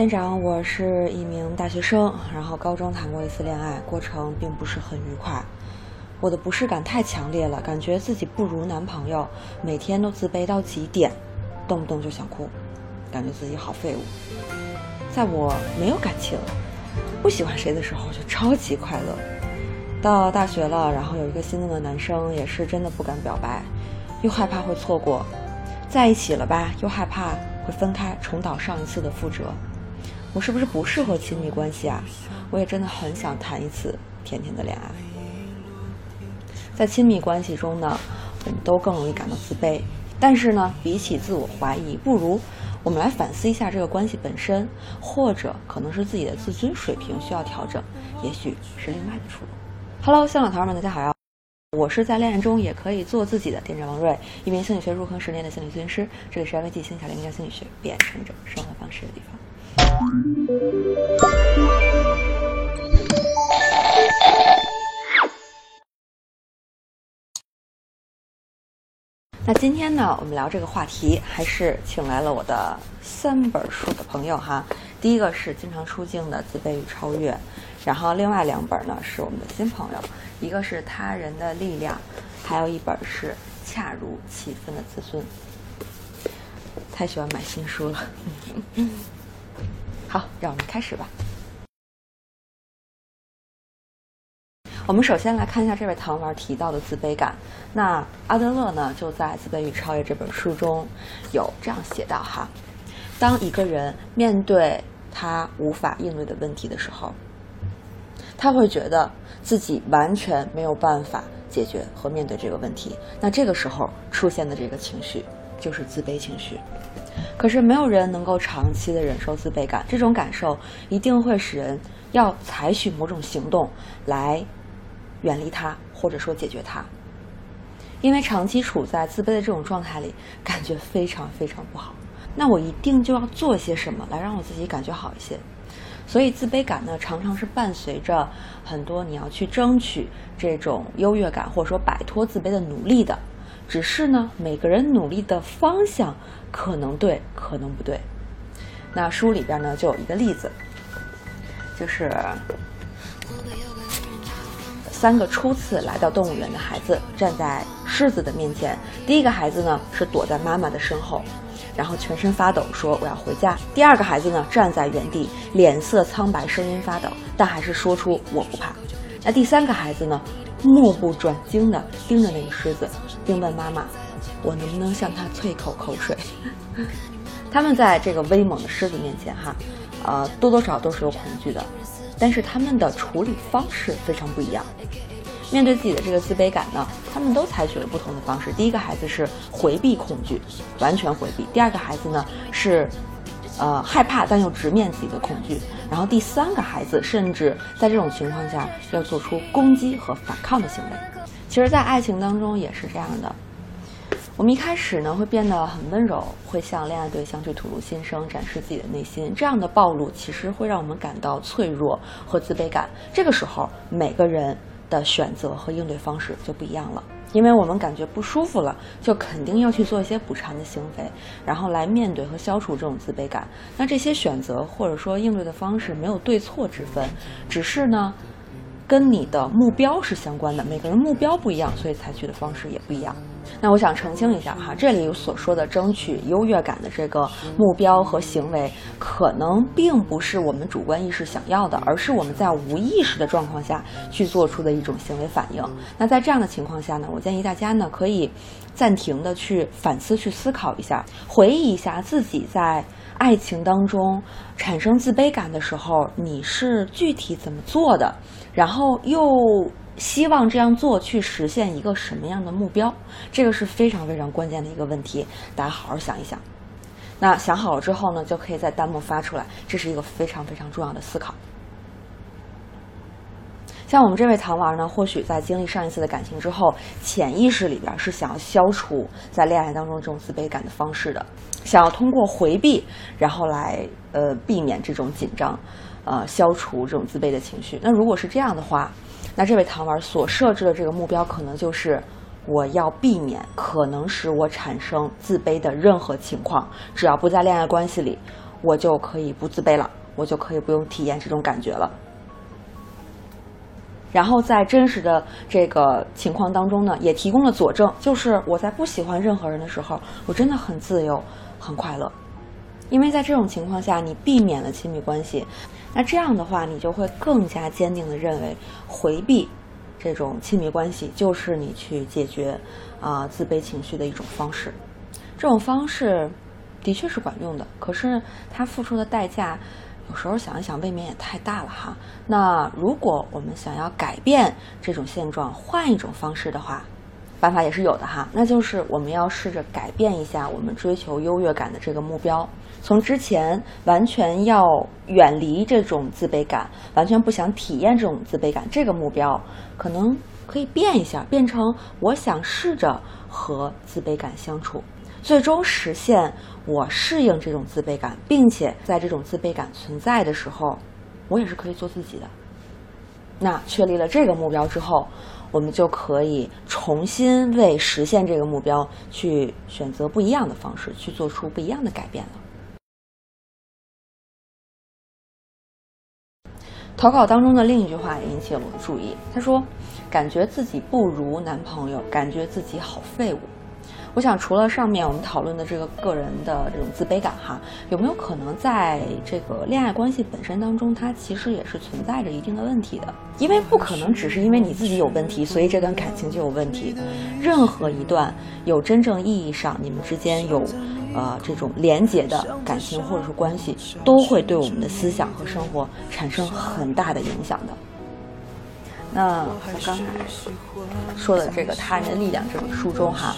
店长，我是一名大学生，然后高中谈过一次恋爱，过程并不是很愉快。我的不适感太强烈了，感觉自己不如男朋友，每天都自卑到极点，动不动就想哭，感觉自己好废物。在我没有感情、不喜欢谁的时候，就超级快乐。到大学了，然后有一个心动的男生，也是真的不敢表白，又害怕会错过，在一起了吧，又害怕会分开，重蹈上一次的覆辙。我是不是不适合亲密关系啊？我也真的很想谈一次甜甜的恋爱。在亲密关系中呢，我们都更容易感到自卑。但是呢，比起自我怀疑，不如我们来反思一下这个关系本身，或者可能是自己的自尊水平需要调整，也许是另外的出路。Hello，新老头们，大家好呀！我是在恋爱中也可以做自己的店长王瑞，一名心理学入坑十年的心理咨询师。这里是 IVG 心理小林教心理学，变成一种生活方式的地方。那今天呢，我们聊这个话题，还是请来了我的三本书的朋友哈。第一个是经常出镜的《自卑与超越》，然后另外两本呢是我们的新朋友，一个是《他人的力量》，还有一本是《恰如其分的自尊》。太喜欢买新书了。好，让我们开始吧。我们首先来看一下这位糖丸提到的自卑感。那阿德勒呢，就在《自卑与超越》这本书中有这样写道：哈，当一个人面对他无法应对的问题的时候，他会觉得自己完全没有办法解决和面对这个问题。那这个时候出现的这个情绪就是自卑情绪。可是没有人能够长期的忍受自卑感，这种感受一定会使人要采取某种行动来远离它，或者说解决它。因为长期处在自卑的这种状态里，感觉非常非常不好。那我一定就要做些什么来让我自己感觉好一些。所以自卑感呢，常常是伴随着很多你要去争取这种优越感，或者说摆脱自卑的努力的。只是呢，每个人努力的方向可能对，可能不对。那书里边呢，就有一个例子，就是三个初次来到动物园的孩子站在狮子的面前。第一个孩子呢是躲在妈妈的身后，然后全身发抖，说我要回家。第二个孩子呢站在原地，脸色苍白，声音发抖，但还是说出我不怕。那第三个孩子呢，目不转睛地盯着那个狮子，并问妈妈：“我能不能向他啐一口口水？” 他们在这个威猛的狮子面前，哈，呃，多多少少都是有恐惧的，但是他们的处理方式非常不一样。面对自己的这个自卑感呢，他们都采取了不同的方式。第一个孩子是回避恐惧，完全回避；第二个孩子呢是，呃，害怕但又直面自己的恐惧；然后第三个孩子甚至在这种情况下要做出攻击和反抗的行为。其实，在爱情当中也是这样的。我们一开始呢会变得很温柔，会向恋爱对象去吐露心声，展示自己的内心。这样的暴露其实会让我们感到脆弱和自卑感。这个时候，每个人的选择和应对方式就不一样了，因为我们感觉不舒服了，就肯定要去做一些补偿的行为，然后来面对和消除这种自卑感。那这些选择或者说应对的方式没有对错之分，只是呢。跟你的目标是相关的，每个人目标不一样，所以采取的方式也不一样。那我想澄清一下哈，这里所说的争取优越感的这个目标和行为，可能并不是我们主观意识想要的，而是我们在无意识的状况下去做出的一种行为反应。那在这样的情况下呢，我建议大家呢可以暂停的去反思、去思考一下，回忆一下自己在。爱情当中产生自卑感的时候，你是具体怎么做的？然后又希望这样做去实现一个什么样的目标？这个是非常非常关键的一个问题，大家好好想一想。那想好了之后呢，就可以在弹幕发出来，这是一个非常非常重要的思考。像我们这位糖丸呢，或许在经历上一次的感情之后，潜意识里边是想要消除在恋爱当中这种自卑感的方式的，想要通过回避，然后来呃避免这种紧张，呃消除这种自卑的情绪。那如果是这样的话，那这位糖丸所设置的这个目标，可能就是我要避免可能使我产生自卑的任何情况，只要不在恋爱关系里，我就可以不自卑了，我就可以不用体验这种感觉了。然后在真实的这个情况当中呢，也提供了佐证，就是我在不喜欢任何人的时候，我真的很自由、很快乐。因为在这种情况下，你避免了亲密关系，那这样的话，你就会更加坚定的认为，回避这种亲密关系就是你去解决啊自卑情绪的一种方式。这种方式的确是管用的，可是它付出的代价。有时候想一想，未免也太大了哈。那如果我们想要改变这种现状，换一种方式的话，办法也是有的哈。那就是我们要试着改变一下我们追求优越感的这个目标，从之前完全要远离这种自卑感，完全不想体验这种自卑感，这个目标可能可以变一下，变成我想试着和自卑感相处。最终实现我适应这种自卑感，并且在这种自卑感存在的时候，我也是可以做自己的。那确立了这个目标之后，我们就可以重新为实现这个目标去选择不一样的方式，去做出不一样的改变了。投稿当中的另一句话引起了我的注意，他说：“感觉自己不如男朋友，感觉自己好废物。”我想，除了上面我们讨论的这个个人的这种自卑感哈，有没有可能在这个恋爱关系本身当中，它其实也是存在着一定的问题的？因为不可能只是因为你自己有问题，所以这段感情就有问题。任何一段有真正意义上你们之间有，呃，这种连结的感情或者是关系，都会对我们的思想和生活产生很大的影响的。那我刚才说的这个《他人的力量》这本书中哈。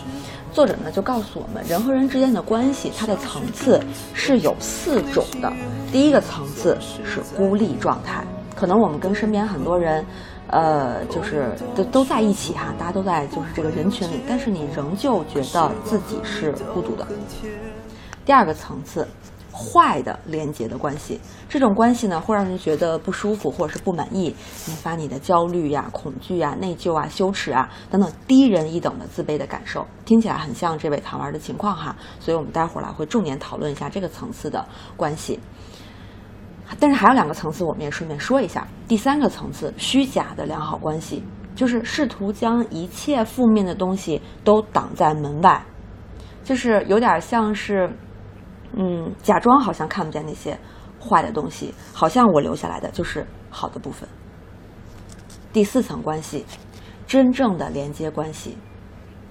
作者呢就告诉我们，人和人之间的关系，它的层次是有四种的。第一个层次是孤立状态，可能我们跟身边很多人，呃，就是都都在一起哈，大家都在就是这个人群里，但是你仍旧觉得自己是孤独的。第二个层次。坏的连接的关系，这种关系呢会让人觉得不舒服或者是不满意，引发你的焦虑呀、恐惧啊、内疚啊、羞耻啊等等低人一等的自卑的感受，听起来很像这位糖丸的情况哈，所以我们待会儿来会重点讨论一下这个层次的关系。但是还有两个层次，我们也顺便说一下。第三个层次，虚假的良好关系，就是试图将一切负面的东西都挡在门外，就是有点像是。嗯，假装好像看不见那些坏的东西，好像我留下来的就是好的部分。第四层关系，真正的连接关系，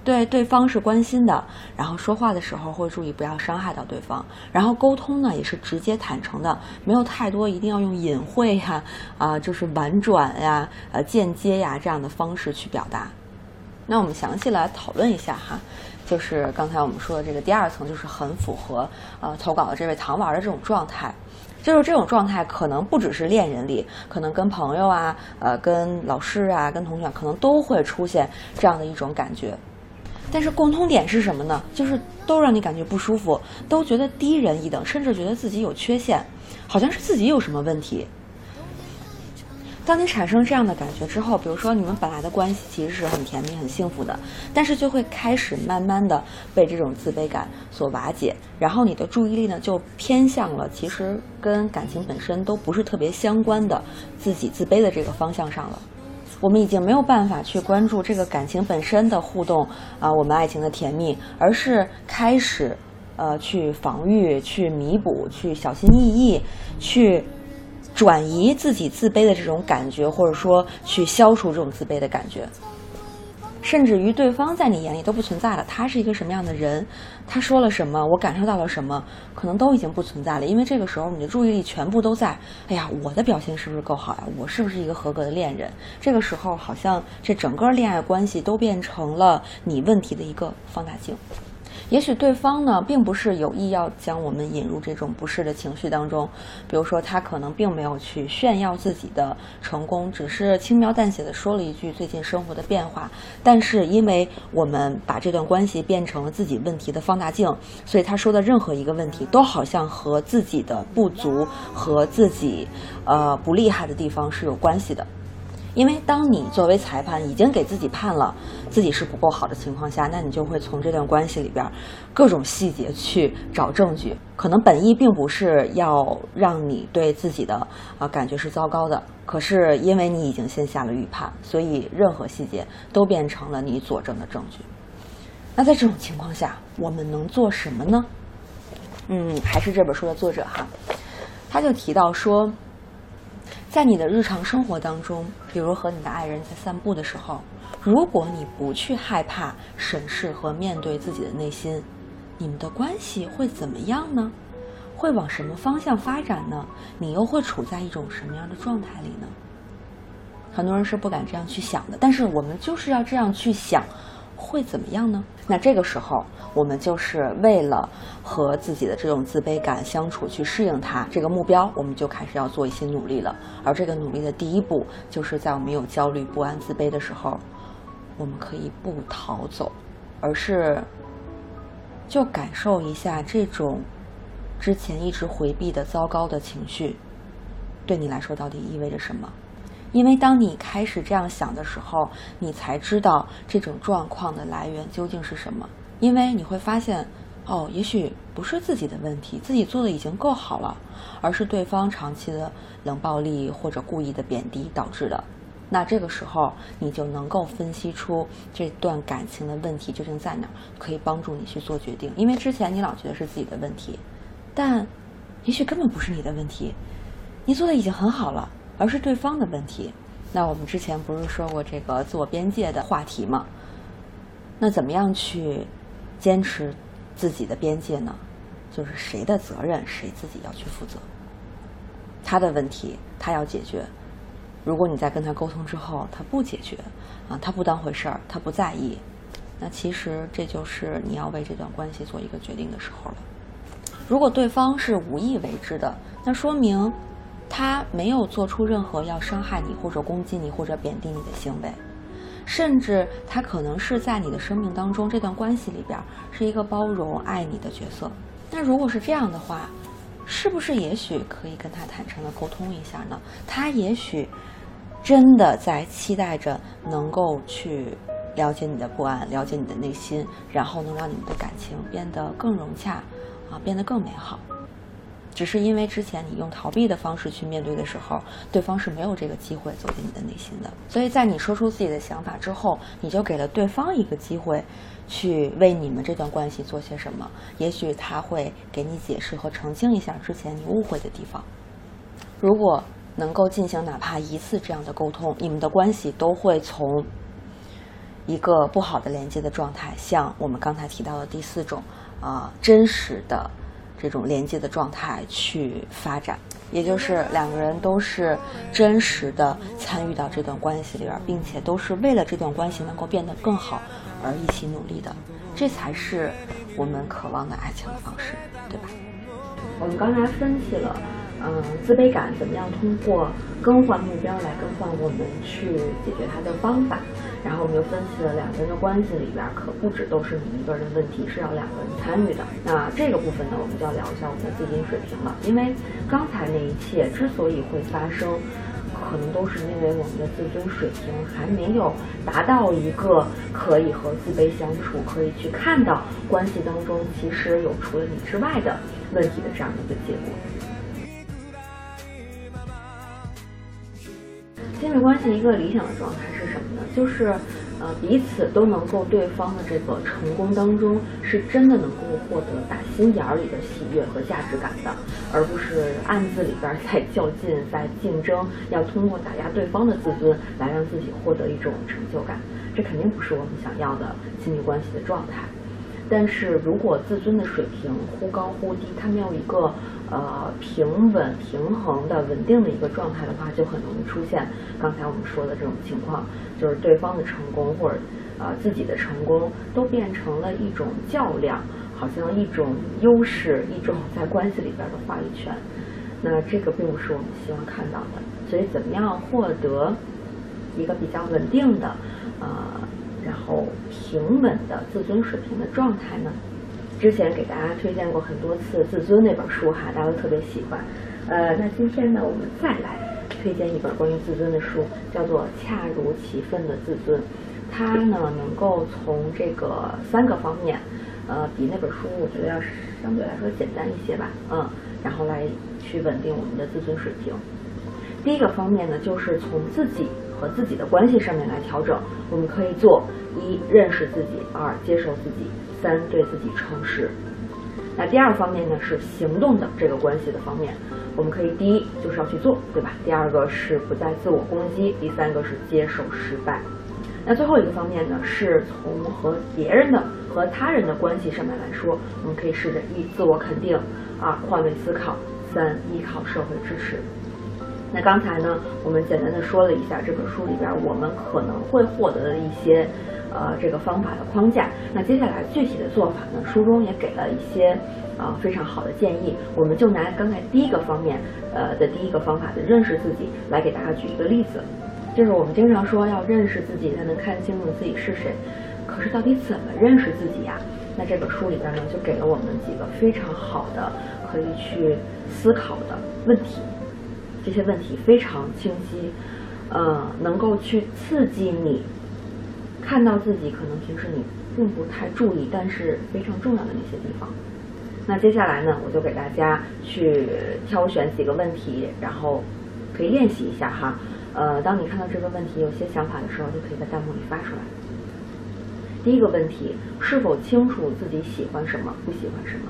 对对方是关心的，然后说话的时候会注意不要伤害到对方，然后沟通呢也是直接坦诚的，没有太多一定要用隐晦呀啊，就是婉转呀、呃间接呀这样的方式去表达。那我们详细来讨论一下哈。就是刚才我们说的这个第二层，就是很符合呃投稿的这位糖丸的这种状态，就是这种状态可能不只是恋人里，可能跟朋友啊、呃跟老师啊、跟同学可能都会出现这样的一种感觉。但是共通点是什么呢？就是都让你感觉不舒服，都觉得低人一等，甚至觉得自己有缺陷，好像是自己有什么问题。当你产生这样的感觉之后，比如说你们本来的关系其实是很甜蜜、很幸福的，但是就会开始慢慢的被这种自卑感所瓦解，然后你的注意力呢就偏向了其实跟感情本身都不是特别相关的自己自卑的这个方向上了。我们已经没有办法去关注这个感情本身的互动啊，我们爱情的甜蜜，而是开始呃去防御、去弥补、去小心翼翼、去。转移自己自卑的这种感觉，或者说去消除这种自卑的感觉，甚至于对方在你眼里都不存在了。他是一个什么样的人？他说了什么？我感受到了什么？可能都已经不存在了。因为这个时候你的注意力全部都在，哎呀，我的表现是不是够好呀？我是不是一个合格的恋人？这个时候好像这整个恋爱关系都变成了你问题的一个放大镜。也许对方呢，并不是有意要将我们引入这种不适的情绪当中，比如说他可能并没有去炫耀自己的成功，只是轻描淡写的说了一句最近生活的变化。但是因为我们把这段关系变成了自己问题的放大镜，所以他说的任何一个问题都好像和自己的不足和自己呃不厉害的地方是有关系的。因为当你作为裁判已经给自己判了自己是不够好的情况下，那你就会从这段关系里边各种细节去找证据。可能本意并不是要让你对自己的啊感觉是糟糕的，可是因为你已经先下了预判，所以任何细节都变成了你佐证的证据。那在这种情况下，我们能做什么呢？嗯，还是这本书的作者哈，他就提到说。在你的日常生活当中，比如和你的爱人在散步的时候，如果你不去害怕审视和面对自己的内心，你们的关系会怎么样呢？会往什么方向发展呢？你又会处在一种什么样的状态里呢？很多人是不敢这样去想的，但是我们就是要这样去想。会怎么样呢？那这个时候，我们就是为了和自己的这种自卑感相处，去适应它这个目标，我们就开始要做一些努力了。而这个努力的第一步，就是在我们有焦虑、不安、自卑的时候，我们可以不逃走，而是就感受一下这种之前一直回避的糟糕的情绪，对你来说到底意味着什么。因为当你开始这样想的时候，你才知道这种状况的来源究竟是什么。因为你会发现，哦，也许不是自己的问题，自己做的已经够好了，而是对方长期的冷暴力或者故意的贬低导致的。那这个时候，你就能够分析出这段感情的问题究竟在哪，可以帮助你去做决定。因为之前你老觉得是自己的问题，但也许根本不是你的问题，你做的已经很好了。而是对方的问题。那我们之前不是说过这个自我边界的话题吗？那怎么样去坚持自己的边界呢？就是谁的责任谁自己要去负责。他的问题他要解决。如果你在跟他沟通之后他不解决啊，他不当回事儿，他不在意，那其实这就是你要为这段关系做一个决定的时候了。如果对方是无意为之的，那说明。他没有做出任何要伤害你或者攻击你或者贬低你的行为，甚至他可能是在你的生命当中这段关系里边是一个包容爱你的角色。那如果是这样的话，是不是也许可以跟他坦诚的沟通一下呢？他也许真的在期待着能够去了解你的不安，了解你的内心，然后能让你们的感情变得更融洽，啊，变得更美好。只是因为之前你用逃避的方式去面对的时候，对方是没有这个机会走进你的内心的。所以在你说出自己的想法之后，你就给了对方一个机会，去为你们这段关系做些什么。也许他会给你解释和澄清一下之前你误会的地方。如果能够进行哪怕一次这样的沟通，你们的关系都会从一个不好的连接的状态，向我们刚才提到的第四种啊真实的。这种连接的状态去发展，也就是两个人都是真实的参与到这段关系里边，并且都是为了这段关系能够变得更好而一起努力的，这才是我们渴望的爱情的方式，对吧？我们刚才分析了。嗯，自卑感怎么样通过更换目标来更换我们去解决它的方法？然后我们又分析了两个人的关系里边，可不止都是你一个人的问题，是要两个人参与的。那这个部分呢，我们就要聊一下我们的自尊水平了。因为刚才那一切之所以会发生，可能都是因为我们的自尊水平还没有达到一个可以和自卑相处，可以去看到关系当中其实有除了你之外的问题的这样的一个结果。亲密关系一个理想的状态是什么呢？就是，呃，彼此都能够对方的这个成功当中，是真的能够获得打心眼儿里的喜悦和价值感的，而不是暗自里边在较劲、在竞争，要通过打压对方的自尊来让自己获得一种成就感。这肯定不是我们想要的亲密关系的状态。但是如果自尊的水平忽高忽低，它没有一个呃平稳平衡的稳定的一个状态的话，就很容易出现刚才我们说的这种情况，就是对方的成功或者呃自己的成功都变成了一种较量，好像一种优势，一种在关系里边的话语权。那这个并不是我们希望看到的。所以，怎么样获得一个比较稳定的呃？然后平稳的自尊水平的状态呢？之前给大家推荐过很多次《自尊》那本书哈，大家都特别喜欢。呃，那今天呢，我们再来推荐一本关于自尊的书，叫做《恰如其分的自尊》。它呢能够从这个三个方面，呃，比那本书我觉得要相对来说简单一些吧，嗯，然后来去稳定我们的自尊水平。第一个方面呢，就是从自己和自己的关系上面来调整。我们可以做一认识自己，二接受自己，三对自己诚实。那第二方面呢，是行动的这个关系的方面。我们可以第一就是要去做，对吧？第二个是不再自我攻击，第三个是接受失败。那最后一个方面呢，是从和别人的和他人的关系上面来说，我们可以试着一自我肯定，二换位思考，三依靠社会支持。那刚才呢，我们简单的说了一下这本书里边我们可能会获得的一些，呃，这个方法的框架。那接下来具体的做法呢，书中也给了一些，呃，非常好的建议。我们就拿刚才第一个方面，呃的第一个方法的认识自己来给大家举一个例子。就是我们经常说要认识自己才能看清楚自己是谁，可是到底怎么认识自己呀？那这本书里边呢，就给了我们几个非常好的可以去思考的问题。这些问题非常清晰，呃，能够去刺激你看到自己可能平时你并不太注意，但是非常重要的那些地方。那接下来呢，我就给大家去挑选几个问题，然后可以练习一下哈。呃，当你看到这个问题有些想法的时候，就可以在弹幕里发出来。第一个问题，是否清楚自己喜欢什么，不喜欢什么？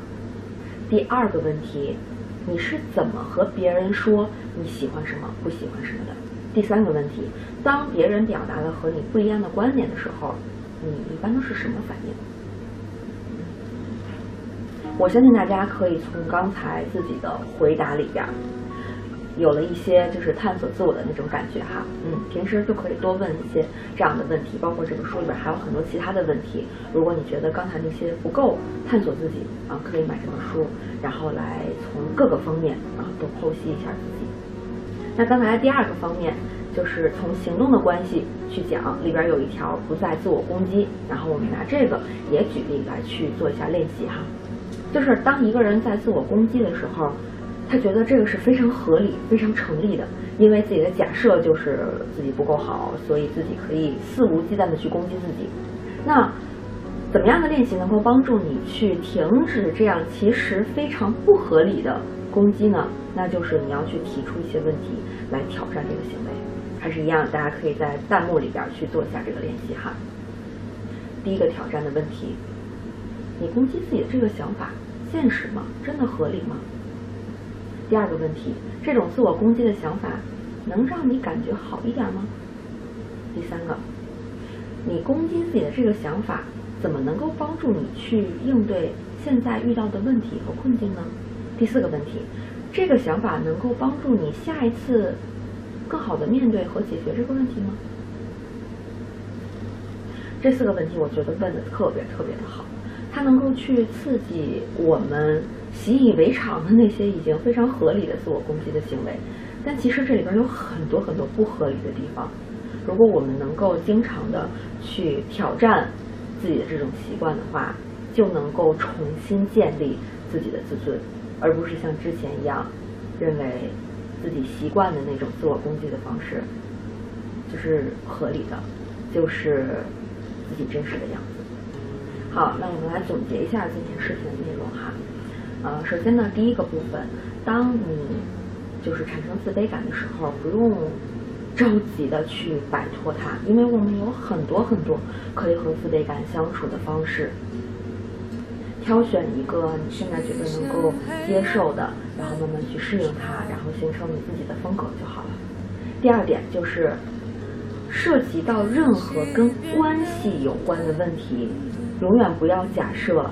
第二个问题。你是怎么和别人说你喜欢什么、不喜欢什么的？第三个问题，当别人表达了和你不一样的观点的时候，你一般都是什么反应？我相信大家可以从刚才自己的回答里边。有了一些就是探索自我的那种感觉哈，嗯，平时就可以多问一些这样的问题，包括这个书里边还有很多其他的问题。如果你觉得刚才那些不够探索自己啊，可以买这本书，然后来从各个方面啊都剖析一下自己。那刚才第二个方面就是从行动的关系去讲，里边有一条不再自我攻击，然后我们拿这个也举例来去做一下练习哈，就是当一个人在自我攻击的时候。他觉得这个是非常合理、非常成立的，因为自己的假设就是自己不够好，所以自己可以肆无忌惮的去攻击自己。那怎么样的练习能够帮助你去停止这样其实非常不合理的攻击呢？那就是你要去提出一些问题来挑战这个行为。还是一样，大家可以在弹幕里边去做一下这个练习哈。第一个挑战的问题：你攻击自己的这个想法现实吗？真的合理吗？第二个问题，这种自我攻击的想法能让你感觉好一点吗？第三个，你攻击自己的这个想法怎么能够帮助你去应对现在遇到的问题和困境呢？第四个问题，这个想法能够帮助你下一次更好的面对和解决这个问题吗？这四个问题我觉得问的特别特别的好，它能够去刺激我们。习以为常的那些已经非常合理的自我攻击的行为，但其实这里边有很多很多不合理的地方。如果我们能够经常的去挑战自己的这种习惯的话，就能够重新建立自己的自尊，而不是像之前一样认为自己习惯的那种自我攻击的方式就是合理的，就是自己真实的样子。好，那我们来总结一下今天视频的内容哈。呃，首先呢，第一个部分，当你就是产生自卑感的时候，不用着急的去摆脱它，因为我们有很多很多可以和自卑感相处的方式。挑选一个你现在觉得能够接受的，然后慢慢去适应它，然后形成你自己的风格就好了。第二点就是，涉及到任何跟关系有关的问题，永远不要假设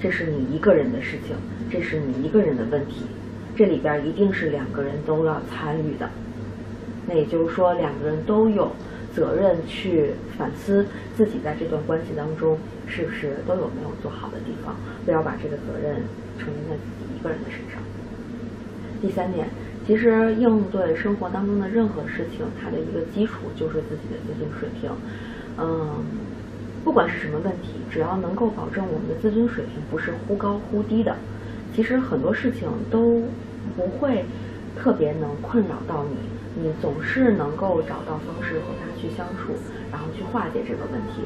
这是你一个人的事情。这是你一个人的问题，这里边一定是两个人都要参与的。那也就是说，两个人都有责任去反思自己在这段关系当中是不是都有没有做好的地方，不要把这个责任承担在自己一个人的身上。第三点，其实应对生活当中的任何事情，它的一个基础就是自己的自尊水平。嗯，不管是什么问题，只要能够保证我们的自尊水平不是忽高忽低的。其实很多事情都不会特别能困扰到你，你总是能够找到方式和他去相处，然后去化解这个问题。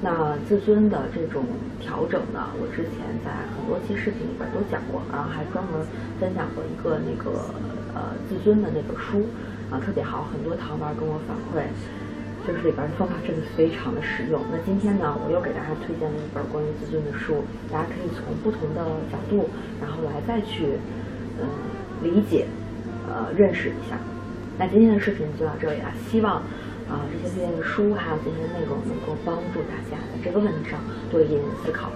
那自尊的这种调整呢，我之前在很多期视频里边都讲过，然后还专门分享过一个那个呃自尊的那本书，啊特别好，很多糖丸跟我反馈，就是里边的方法真的非常的实用。那今天呢，我又给大家推荐了一本关于自尊的书，大家可以从不同的角度，然后来再去嗯理解，呃认识一下。那今天的视频就到这里了，希望。啊，这些推荐的书还有今天的内容能够帮助大家在这个问题上多一点点思考。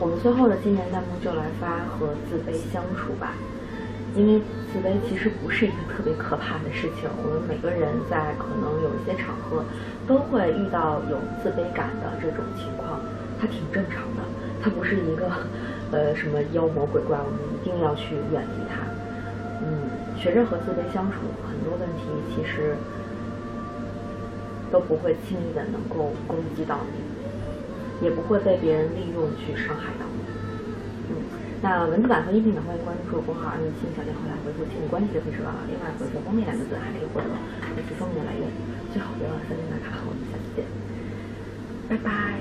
我们最后的今年弹幕就来发和自卑相处吧，因为自卑其实不是一个特别可怕的事情。我们每个人在可能有一些场合都会遇到有自卑感的这种情况，它挺正常的，它不是一个呃什么妖魔鬼怪，我们一定要去远离它。嗯，学着和自卑相处，很多问题其实。都不会轻易的能够攻击到你，也不会被别人利用去伤害到。那文字版和音频版欢迎关注公号“二零七小店”后台回复“亲密关系”就可以收到了。另外回复“封面”两个字还可以获得本次封面的来源。最后别忘了三连打卡，我们下次见，拜拜。